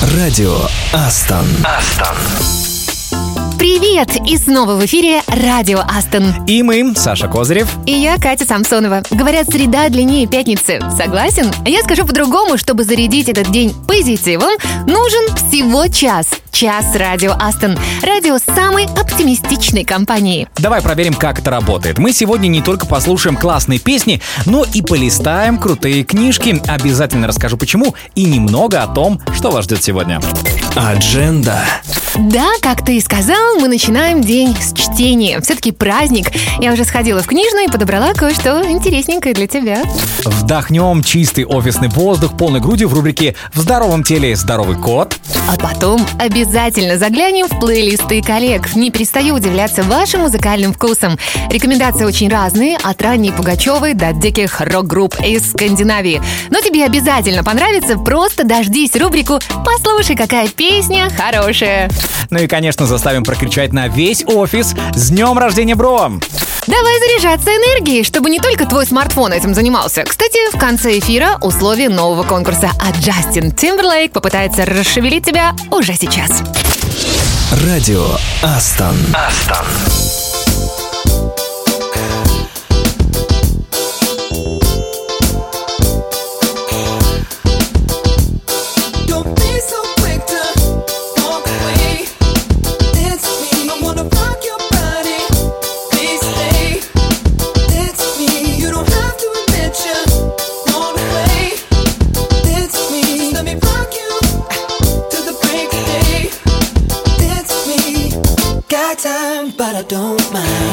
Радио Астон. Астон. Привет! И снова в эфире Радио Астон. И мы, Саша Козырев. И я, Катя Самсонова. Говорят, среда длиннее пятницы. Согласен? Я скажу по-другому, чтобы зарядить этот день позитивом, нужен всего час. Час Радио Астон. Радио самой оптимистичной компании. Давай проверим, как это работает. Мы сегодня не только послушаем классные песни, но и полистаем крутые книжки. Обязательно расскажу почему и немного о том, что вас ждет сегодня. Адженда. Да, как ты и сказал, мы начинаем день с чтения. Все-таки праздник. Я уже сходила в книжную и подобрала кое-что интересненькое для тебя. Вдохнем чистый офисный воздух полной грудью в рубрике «В здоровом теле здоровый кот». А потом обязательно заглянем в плейлисты коллег. Не перестаю удивляться вашим музыкальным вкусом. Рекомендации очень разные, от ранней Пугачевой до диких рок-групп из Скандинавии. Но тебе обязательно понравится, просто дождись рубрику «Послушай, какая песня хорошая». Ну и, конечно, заставим прокричать на весь офис «С днем рождения, бро!» Давай заряжаться энергией, чтобы не только твой смартфон этим занимался. Кстати, в конце эфира условия нового конкурса, а Джастин Тимберлейк попытается расшевелить тебя уже сейчас. Радио Астон. Астон. Don't mind.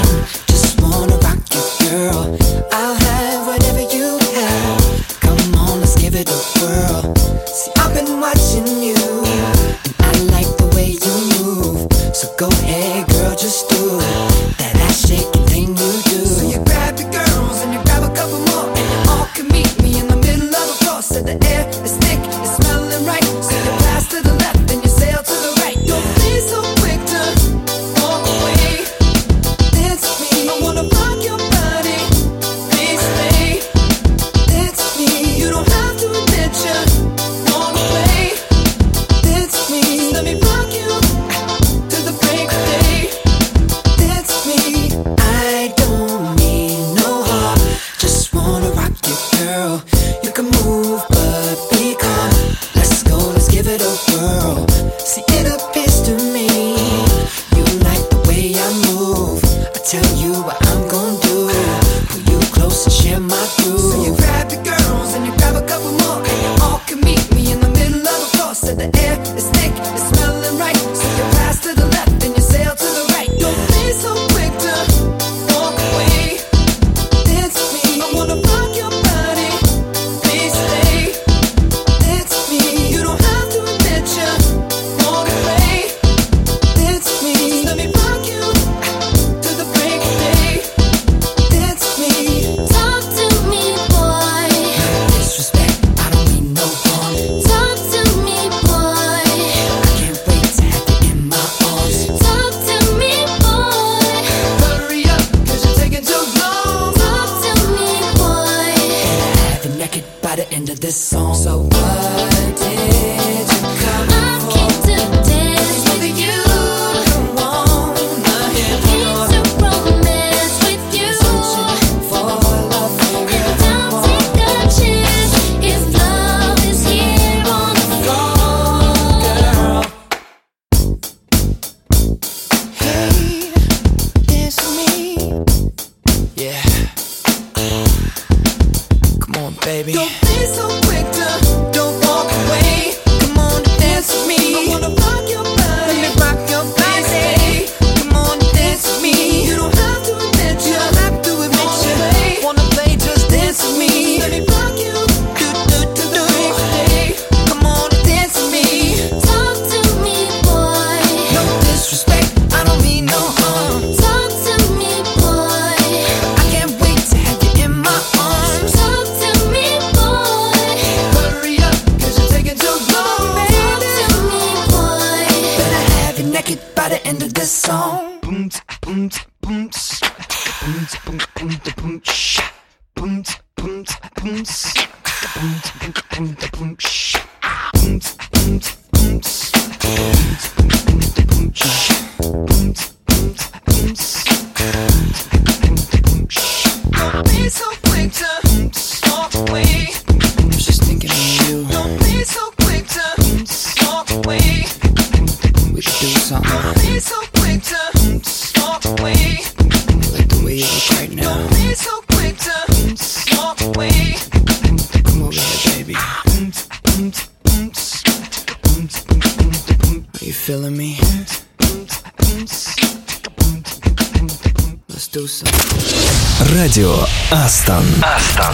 Радио Астон. Астон.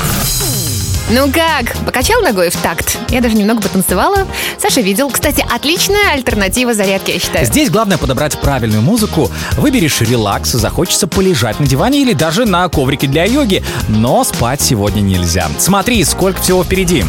Ну как, покачал ногой в такт? Я даже немного потанцевала. Саша видел. Кстати, отличная альтернатива зарядке, я считаю. Здесь главное подобрать правильную музыку. Выберешь релакс, захочется полежать на диване или даже на коврике для йоги. Но спать сегодня нельзя. Смотри, сколько всего впереди.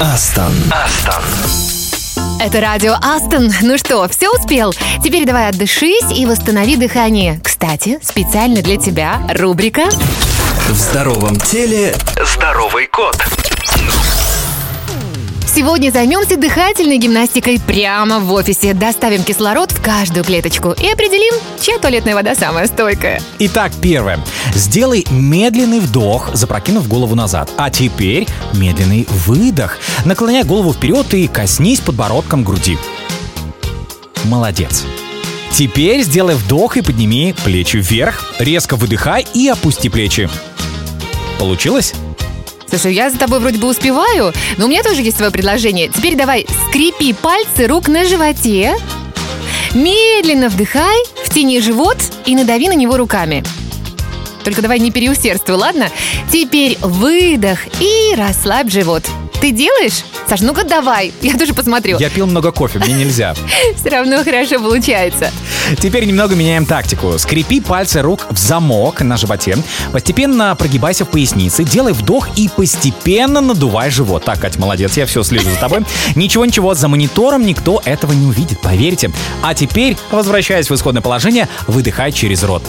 Астон. Астон. Это радио Астон. Ну что, все успел? Теперь давай отдышись и восстанови дыхание. Кстати, специально для тебя рубрика «В здоровом теле здоровый кот». Сегодня займемся дыхательной гимнастикой прямо в офисе. Доставим кислород в каждую клеточку и определим, чья туалетная вода самая стойкая. Итак, первое. Сделай медленный вдох, запрокинув голову назад. А теперь медленный выдох. Наклоняй голову вперед и коснись подбородком груди. Молодец. Теперь сделай вдох и подними плечи вверх. Резко выдыхай и опусти плечи. Получилось? Слушай, я за тобой вроде бы успеваю, но у меня тоже есть свое предложение. Теперь давай скрепи пальцы рук на животе. Медленно вдыхай, втяни живот и надави на него руками. Только давай не переусердствуй, ладно? Теперь выдох и расслабь живот. Ты делаешь? Саш, ну-ка давай, я тоже посмотрю. Я пил много кофе, мне нельзя. Все равно хорошо получается. Теперь немного меняем тактику. Скрепи пальцы рук в замок на животе. Постепенно прогибайся в пояснице, делай вдох и постепенно надувай живот. Так, Катя, молодец, я все слежу за тобой. Ничего-ничего, за монитором никто этого не увидит, поверьте. А теперь, возвращаясь в исходное положение, выдыхай через рот.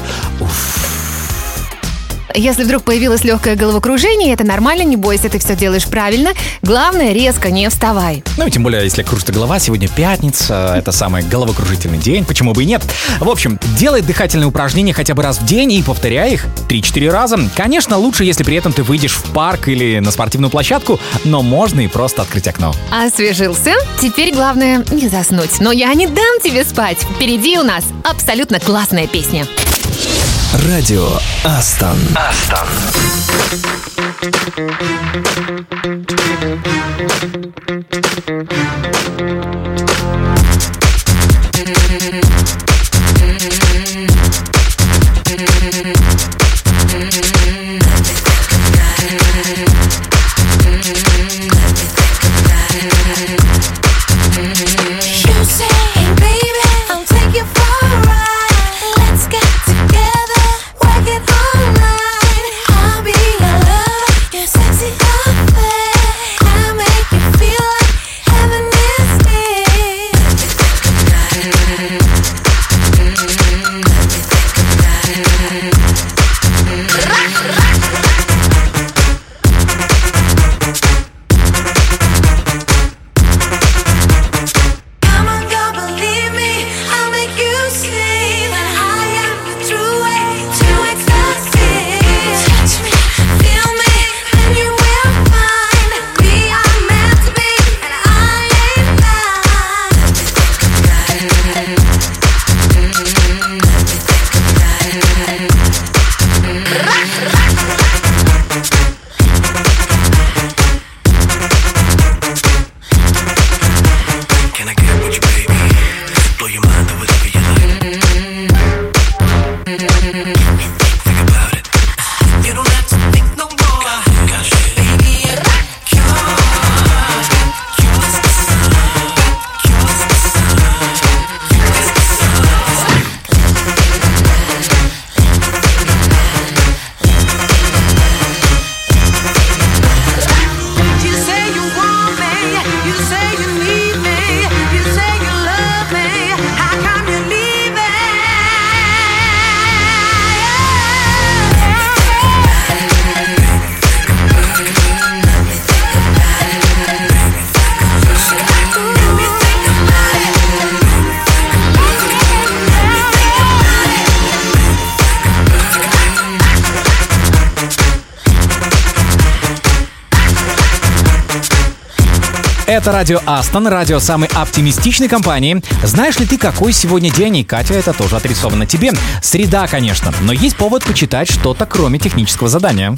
Если вдруг появилось легкое головокружение, это нормально, не бойся, ты все делаешь правильно. Главное, резко не вставай. Ну и тем более, если кружится голова, сегодня пятница, это самый головокружительный день, почему бы и нет. В общем, делай дыхательные упражнения хотя бы раз в день и повторяй их 3-4 раза. Конечно, лучше, если при этом ты выйдешь в парк или на спортивную площадку, но можно и просто открыть окно. Освежился? Теперь главное не заснуть. Но я не дам тебе спать. Впереди у нас абсолютно классная песня. Радио Астон. Астон. You Это радио Астон, радио самой оптимистичной компании. Знаешь ли ты, какой сегодня день? И Катя, это тоже отрисовано тебе. Среда, конечно, но есть повод почитать что-то, кроме технического задания.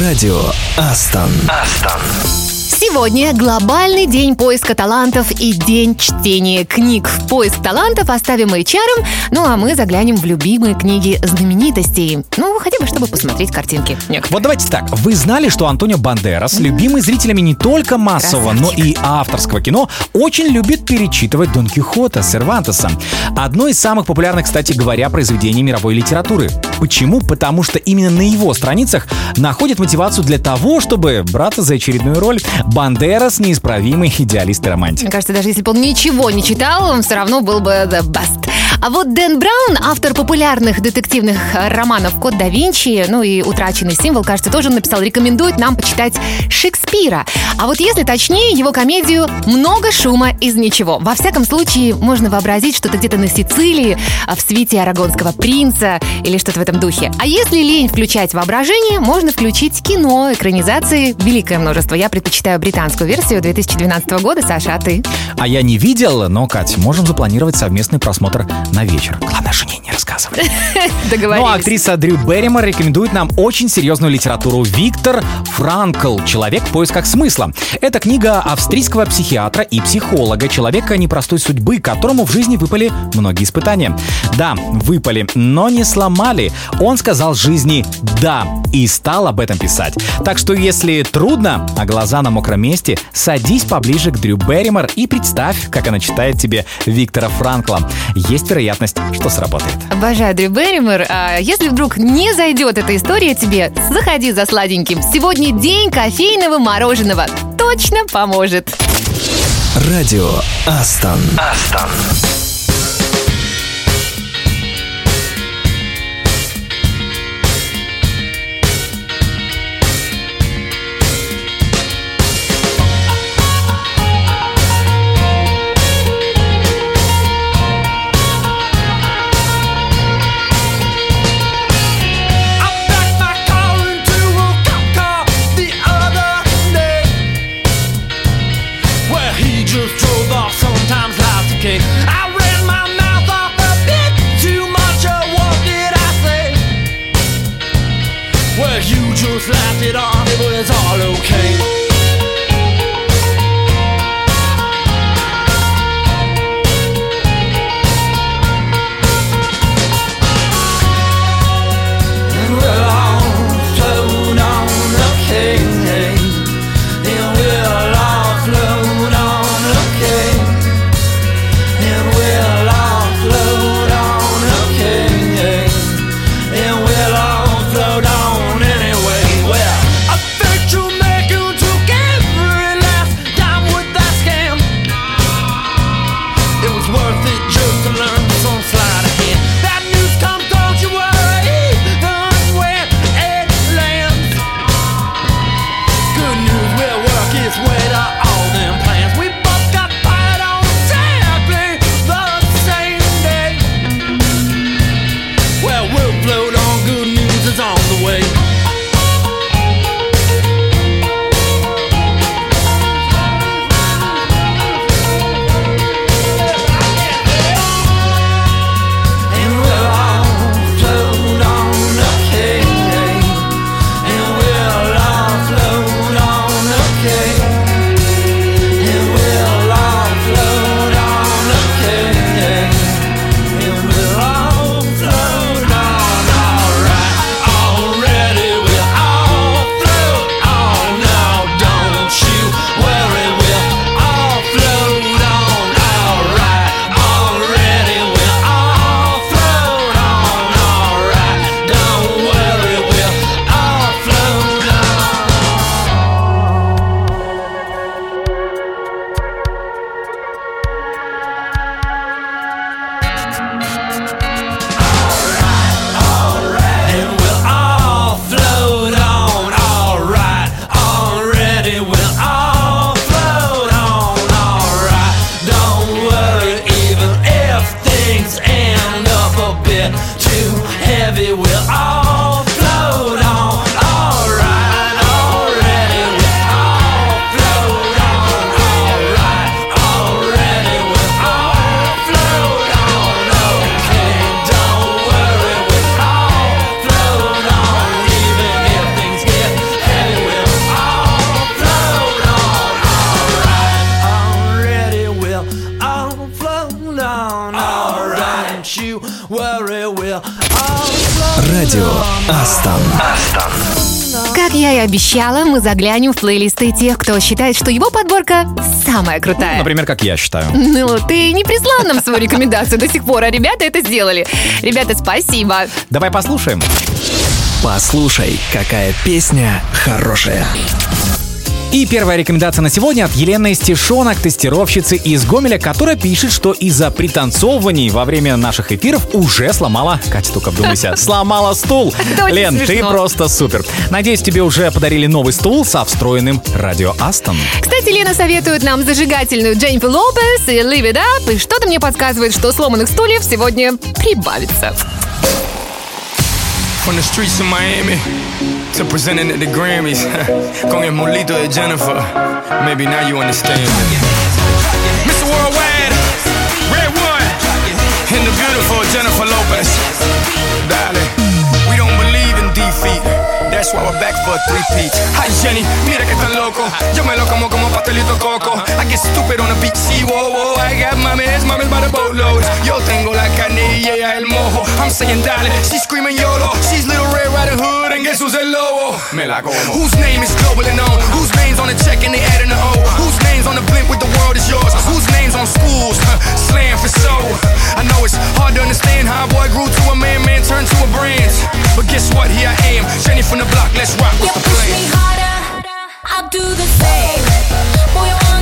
Радио Астон. Астон. Сегодня глобальный день поиска талантов и день чтения книг. Поиск талантов оставим HR, ну а мы заглянем в любимые книги знаменитостей. Ну, хотя бы, чтобы посмотреть картинки. некоторые. Вот давайте так. Вы знали, что Антонио Бандерас, любимый зрителями не только массового, но и авторского кино, очень любит перечитывать Дон Кихота Сервантеса. Одно из самых популярных, кстати говоря, произведений мировой литературы. Почему? Потому что именно на его страницах находят мотивацию для того, чтобы браться за очередную роль. Бандерас — неисправимый идеалист и романтик. Мне кажется, даже если бы он ничего не читал, он все равно был бы the best. А вот Дэн Браун, автор популярных детективных э, романов «Код да Винчи», ну и «Утраченный символ», кажется, тоже написал, рекомендует нам почитать Шекспира. А вот если точнее, его комедию «Много шума из ничего». Во всяком случае, можно вообразить, что-то где-то на Сицилии, а в свите арагонского принца или что-то в этом духе. А если лень включать воображение, можно включить кино, экранизации, великое множество. Я предпочитаю британскую версию 2012 года. Саша, а ты? А я не видел, но, Кать, можем запланировать совместный просмотр на вечер. Главное, жене не рассказывать. Договорились. Ну а актриса Дрю Берримор рекомендует нам очень серьезную литературу Виктор Франкл «Человек в поисках смысла». Это книга австрийского психиатра и психолога, человека непростой судьбы, которому в жизни выпали многие испытания. Да, выпали, но не сломали. Он сказал жизни «да» и стал об этом писать. Так что если трудно, а глаза на мокром месте, садись поближе к Дрю Берримор и представь, как она читает тебе Виктора Франкла. Есть вероятность, что сработает. Обожаю Дрю Берримор. А если вдруг не зайдет эта история тебе, заходи за сладеньким. Сегодня день кофейного мороженого. Точно поможет. Радио Астон. Астон. Just laughed it off, it was all okay. Мы заглянем в плейлисты тех, кто считает, что его подборка самая крутая. Например, как я считаю. Ну, ты не прислал нам свою рекомендацию до сих пор, а ребята это сделали. Ребята, спасибо. Давай послушаем. Послушай, какая песня хорошая. И первая рекомендация на сегодня от Елены Стешонок, тестировщицы из Гомеля, которая пишет, что из-за пританцовываний во время наших эфиров уже сломала, Катя, только вдумайся, сломала стул. Лен, ты просто супер. Надеюсь, тебе уже подарили новый стул со встроенным радио Астон. Кстати, Лена советует нам зажигательную Дженнифер Лопес и Live It Up, и что-то мне подсказывает, что сломанных стульев сегодня прибавится. From the streets of Miami to presenting at the Grammys. Con el molito de Jennifer. Maybe now you understand. Mr. Worldwide, Red One, and the beautiful Jennifer Lopez. Darling, we don't believe in defeat. That's why we're back for a three-peat. Hi Jenny, mira que tan loco. Yo me lo como como pastelito coco. Uh-huh. I get stupid on the beat, see, whoa, whoa. I got mames, mames by the boatloads. Yo tengo la carne y ella el mojo. I'm saying dale, she's screaming YOLO. She's Little Red Riding Hood, and guess who's el lobo? Me la como. Whose name is global and known? Whose name's on the check and they adding the O? Whose name's on the blimp with the world is yours? Whose name's on schools? Slam for so. I know it's hard to understand how a boy grew to a man, man turned to a brand. But guess what? Here I am, Jenny from the block. Let's rock. You What's the push me harder, I'll do the same. Boy,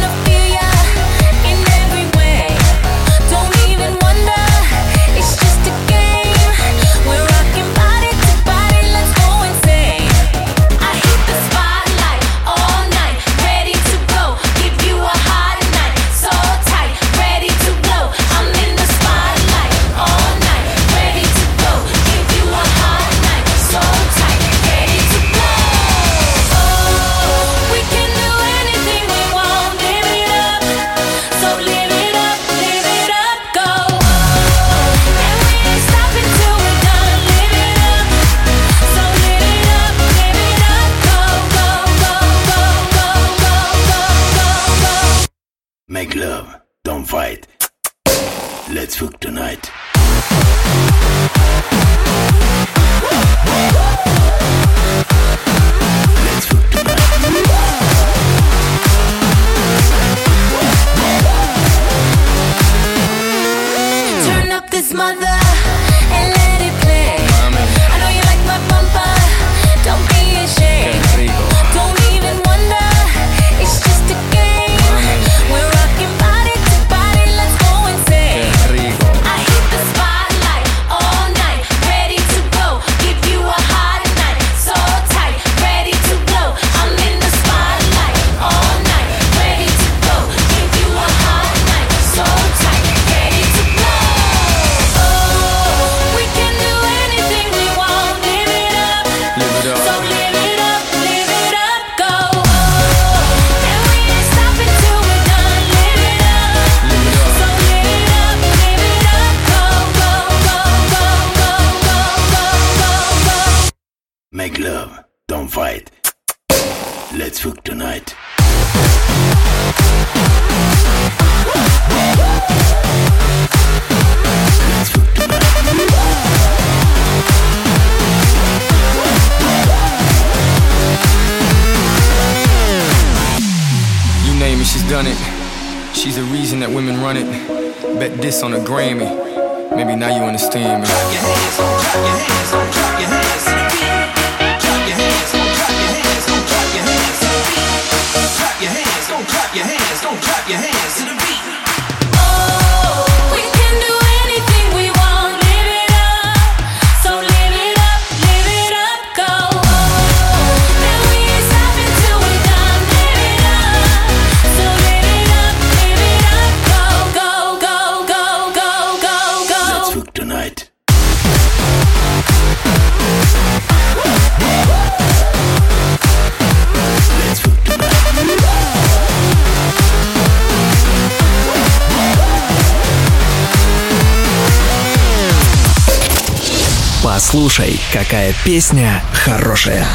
fight. Let's fuck tonight. Какая песня хорошая.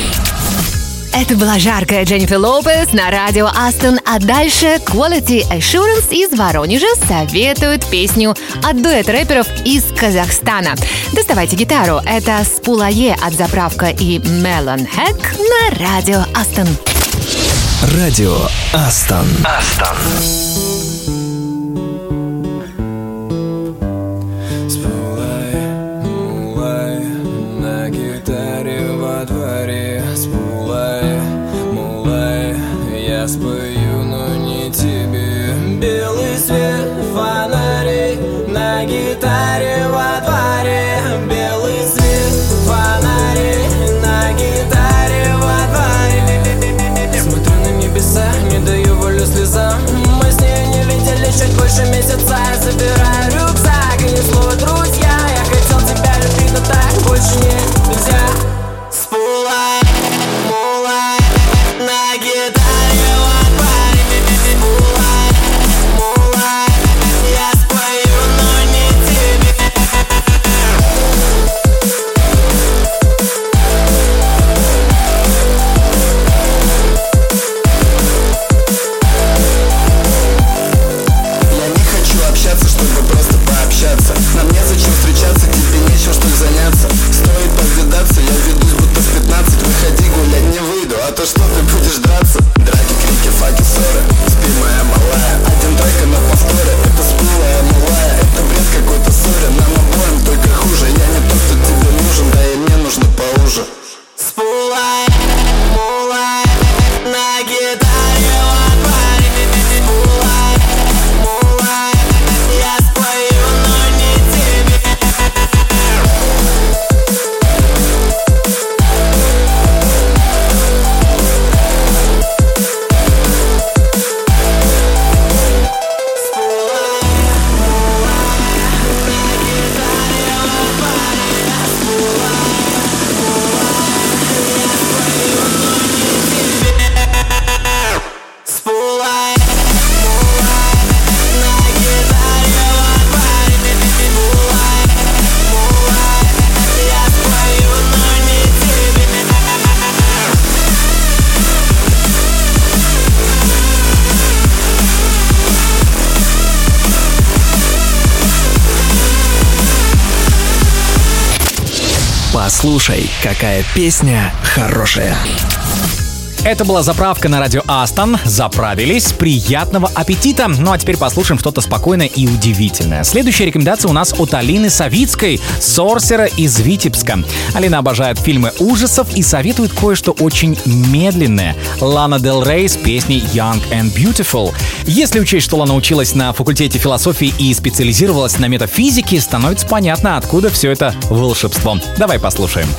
Это была жаркая Дженнифер Лопес на радио Астон, а дальше Quality Assurance из Воронежа советует песню от дуэта рэперов из Казахстана. Доставайте гитару, это Спулае от заправка и Мелон Хэк на радио Астон. Радио Астон. Астон. Спою, но не тебе. Белый свет фонарей На гитаре во дворе Белый свет фонарей На гитаре во дворе Смотрю на небеса, не даю волю слезам. Мы с ней не летели чуть больше месяца. Я забираю Послушай, какая песня хорошая. Это была заправка на радио Астон. Заправились. Приятного аппетита. Ну а теперь послушаем что-то спокойное и удивительное. Следующая рекомендация у нас от Алины Савицкой, сорсера из Витебска. Алина обожает фильмы ужасов и советует кое-что очень медленное. Лана Дел Рей с песней Young and Beautiful. Если учесть, что Лана училась на факультете философии и специализировалась на метафизике, становится понятно, откуда все это волшебство. Давай послушаем.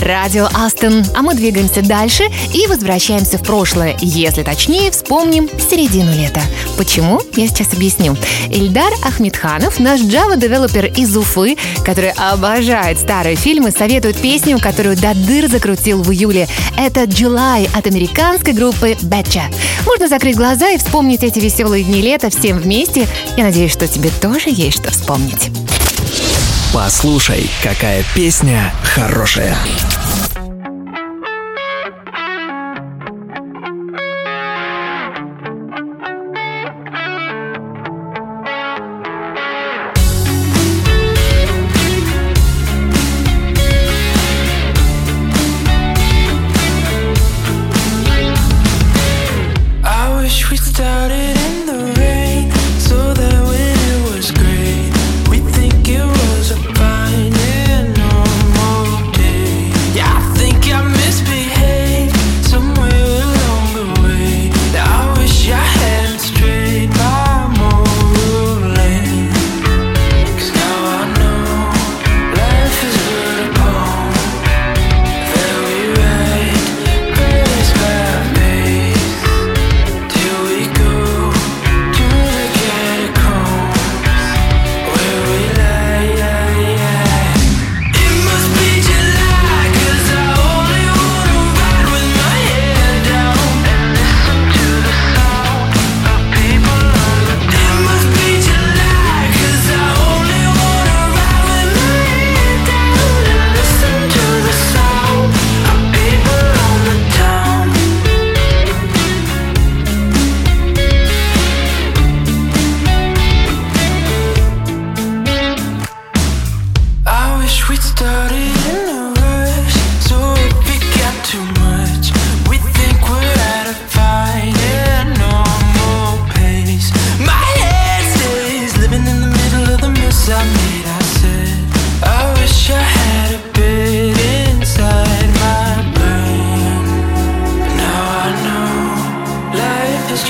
радио Астон. А мы двигаемся дальше и возвращаемся в прошлое. Если точнее, вспомним середину лета. Почему? Я сейчас объясню. Ильдар Ахмедханов, наш Java-девелопер из Уфы, который обожает старые фильмы, советует песню, которую Дадыр закрутил в июле. Это July от американской группы Betcha. Можно закрыть глаза и вспомнить эти веселые дни лета всем вместе. Я надеюсь, что тебе тоже есть что вспомнить. Послушай, какая песня хорошая.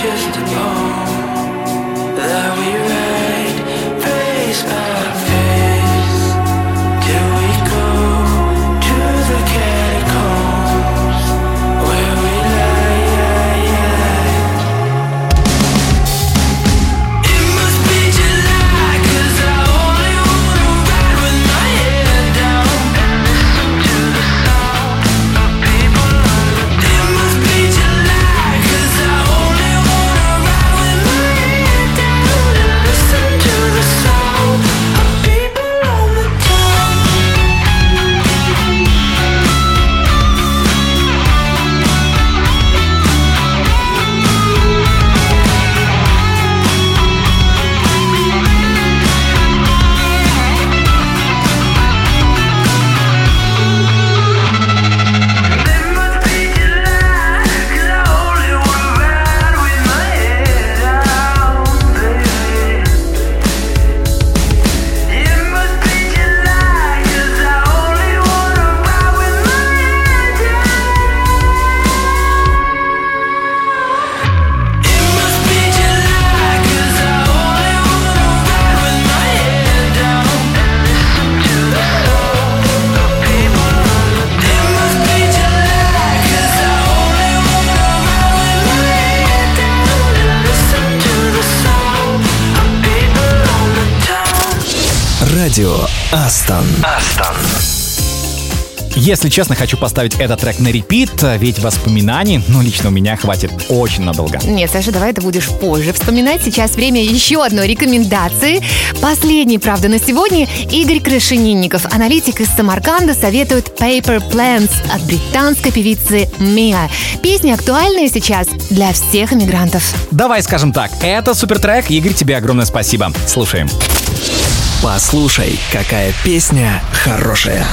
just a Если честно, хочу поставить этот трек на репит, а ведь воспоминаний, ну, лично у меня хватит очень надолго. Нет, Саша, давай это будешь позже вспоминать. Сейчас время еще одной рекомендации. Последний, правда, на сегодня Игорь Крашенинников, аналитик из Самарканда, советует Paper Plans от британской певицы Миа. Песня актуальная сейчас для всех иммигрантов. Давай скажем так, это супертрек. Игорь, тебе огромное спасибо. Слушаем. Послушай, какая песня хорошая.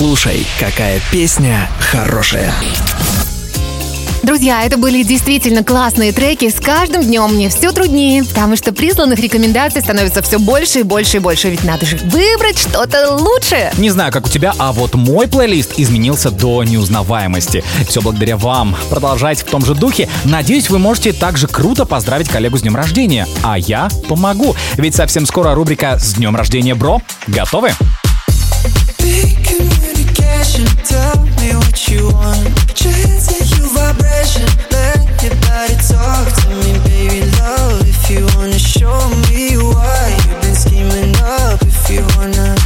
Послушай, какая песня хорошая. Друзья, это были действительно классные треки. С каждым днем мне все труднее, потому что присланных рекомендаций становится все больше и больше и больше. Ведь надо же выбрать что-то лучшее. Не знаю, как у тебя, а вот мой плейлист изменился до неузнаваемости. Все благодаря вам. Продолжайте в том же духе. Надеюсь, вы можете также круто поздравить коллегу с днем рождения. А я помогу. Ведь совсем скоро рубрика «С днем рождения, бро». Готовы? You want. Your vibration, let your body talk to me, baby love. If you wanna show me why you've been scheming up, if you wanna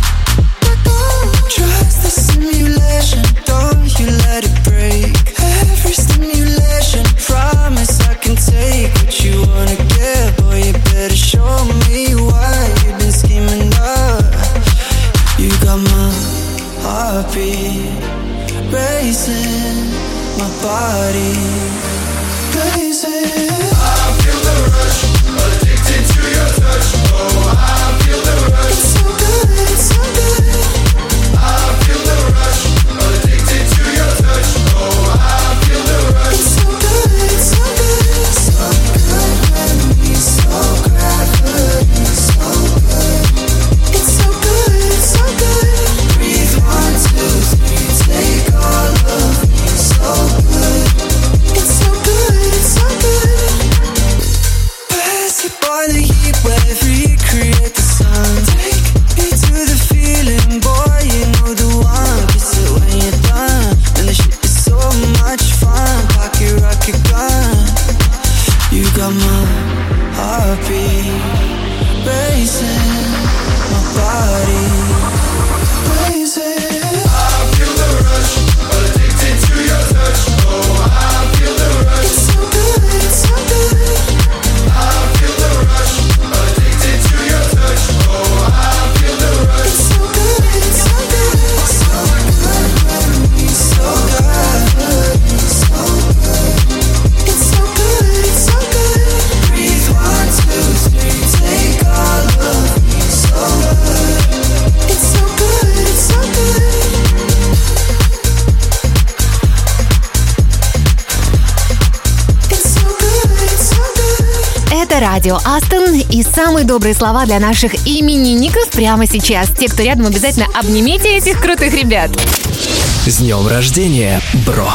body самые добрые слова для наших именинников прямо сейчас. Те, кто рядом, обязательно обнимите этих крутых ребят. С днем рождения, бро.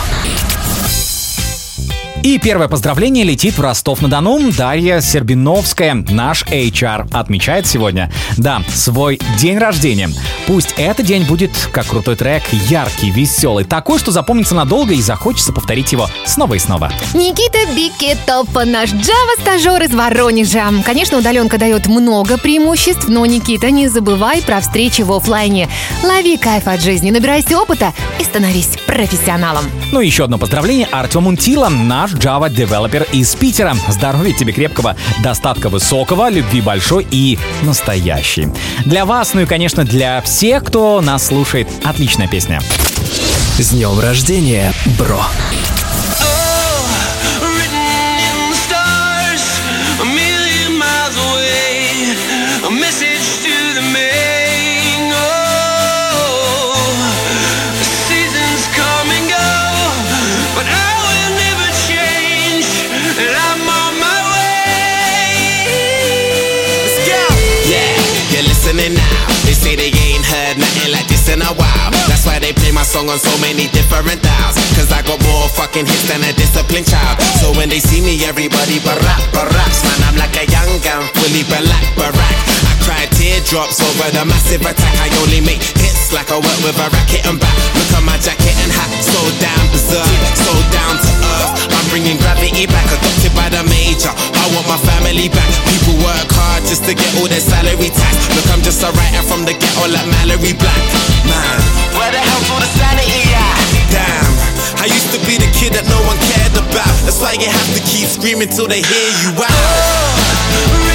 И первое поздравление летит в Ростов-на-Дону. Дарья Сербиновская, наш HR, отмечает сегодня, да, свой день рождения. Пусть этот день будет как крутой трек, яркий, веселый, такой, что запомнится надолго и захочется повторить его снова и снова. Никита Бикетов, наш Java-стажер из Воронежа. Конечно, удаленка дает много преимуществ, но, Никита, не забывай про встречи в оффлайне. Лови кайф от жизни, набирайся опыта и становись профессионалом. Ну и еще одно поздравление Артем Унтила, наш Java-девелопер из Питера. Здоровья тебе крепкого, достатка высокого, любви большой и настоящей. Для вас, ну и, конечно, для всех, кто нас слушает, отличная песня. С днем рождения, бро. Song on so many different dials. Cause I got more fucking hits than a disciplined child. So when they see me, everybody barack, baracks. Man, I'm like a young gun, fully black, barack. I cry teardrops over the massive attack. I only make hits like I work with a racket and back. Look at my jacket and hat, so damn berserk, so down to earth. Bringing gravity back, adopted by the major. I want my family back. People work hard just to get all their salary tax. Look, I'm just a writer from the ghetto like Mallory Black. Man, where the hell's all the sanity at? Damn, I used to be the kid that no one cared about. That's why you have to keep screaming till they hear you out. Written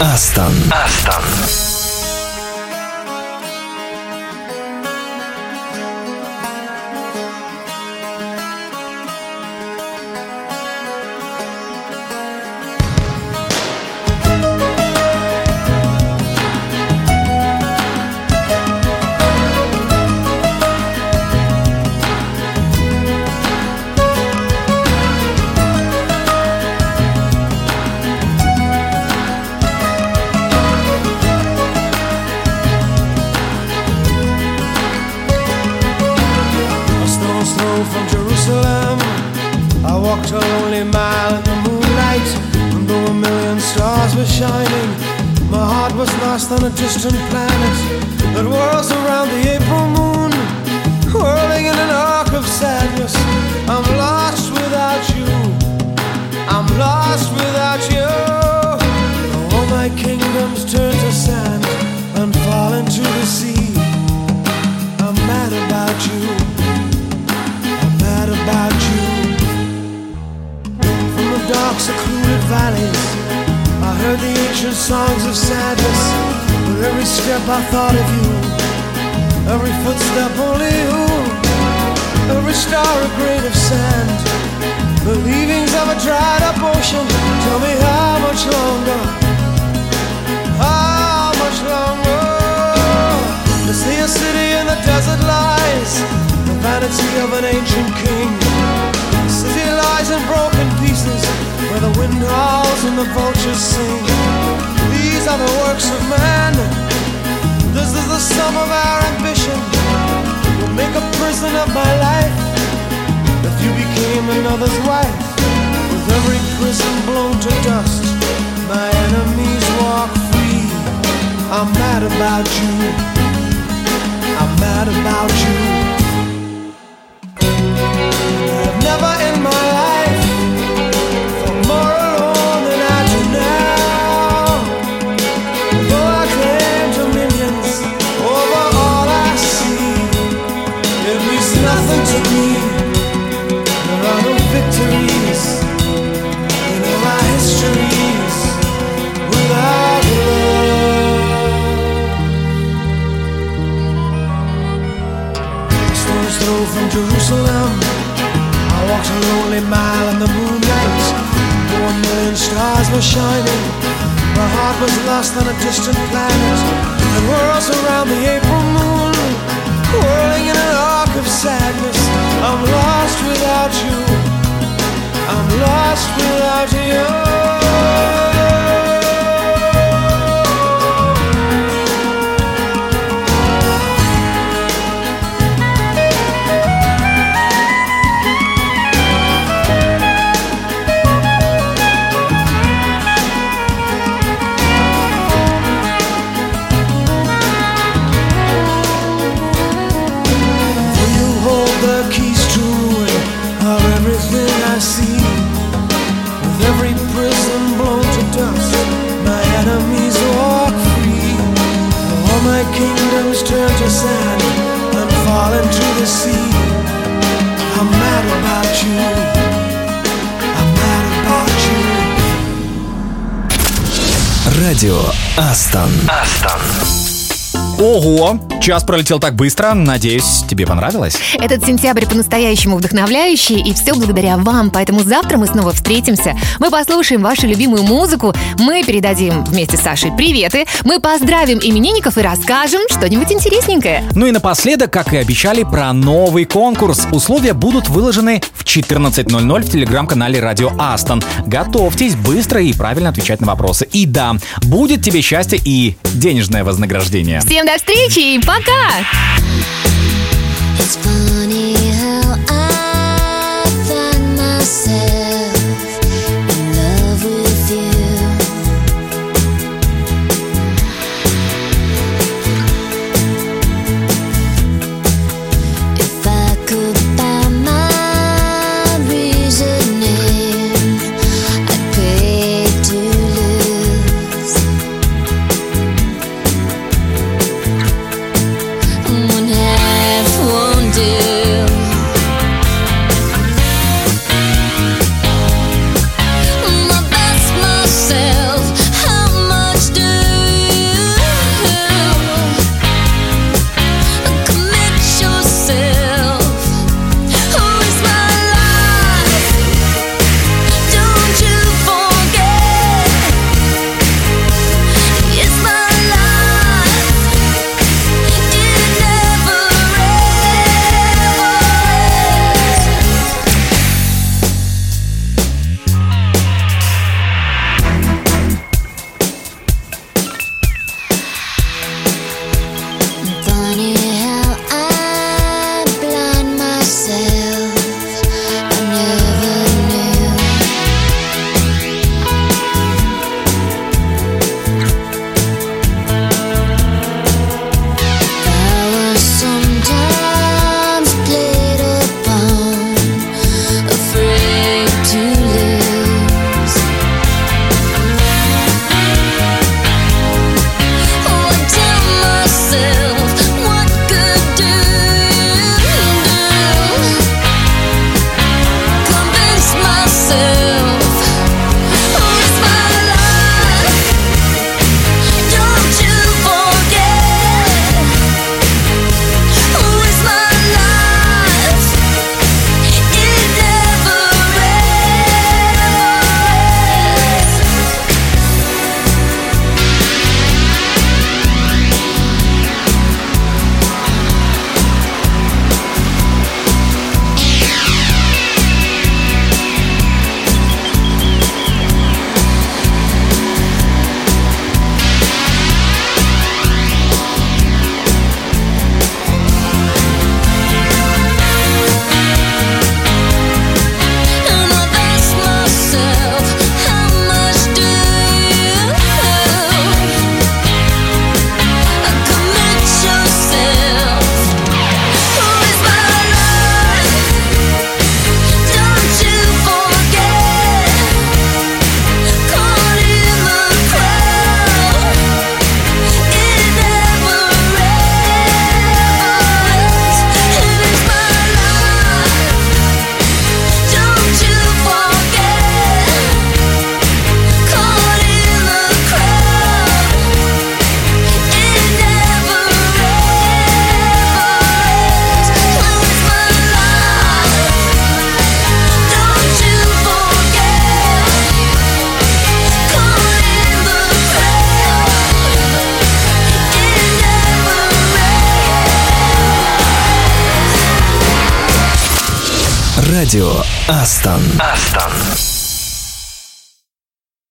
Астон. Астон. Dark, secluded valleys, I heard the ancient songs of sadness. With every step, I thought of you. Every footstep, only you. Every star, a grain of sand. The leavings of a dried up ocean. Tell me how much longer? How much longer? To see a city in the desert lies, the vanity of an ancient king. The city lies in broken where the wind howls and the vultures sing. These are the works of man. This is the sum of our ambition. Will make a prison of my life if you became another's wife. With every prison blown to dust, my enemies walk free. I'm mad about you. I'm mad about you. From Jerusalem. I walked a lonely mile in the moonlight. Four million stars were shining. My heart was lost on a distant planet that whirls around the April moon, whirling in an arc of sadness. Астон. Астон. Ого, час пролетел так быстро. Надеюсь, тебе понравилось? Этот сентябрь по-настоящему вдохновляющий, и все благодаря вам. Поэтому завтра мы снова встретимся. Мы послушаем вашу любимую музыку, мы передадим вместе с Сашей приветы, мы поздравим именинников и расскажем что-нибудь интересненькое. Ну и напоследок, как и обещали, про новый конкурс. Условия будут выложены в 14.00 в телеграм-канале Радио Астон. Готовьтесь быстро и правильно отвечать на вопросы. И да, будет тебе счастье и денежное вознаграждение. Всем до встречи и пока! It's funny how I find myself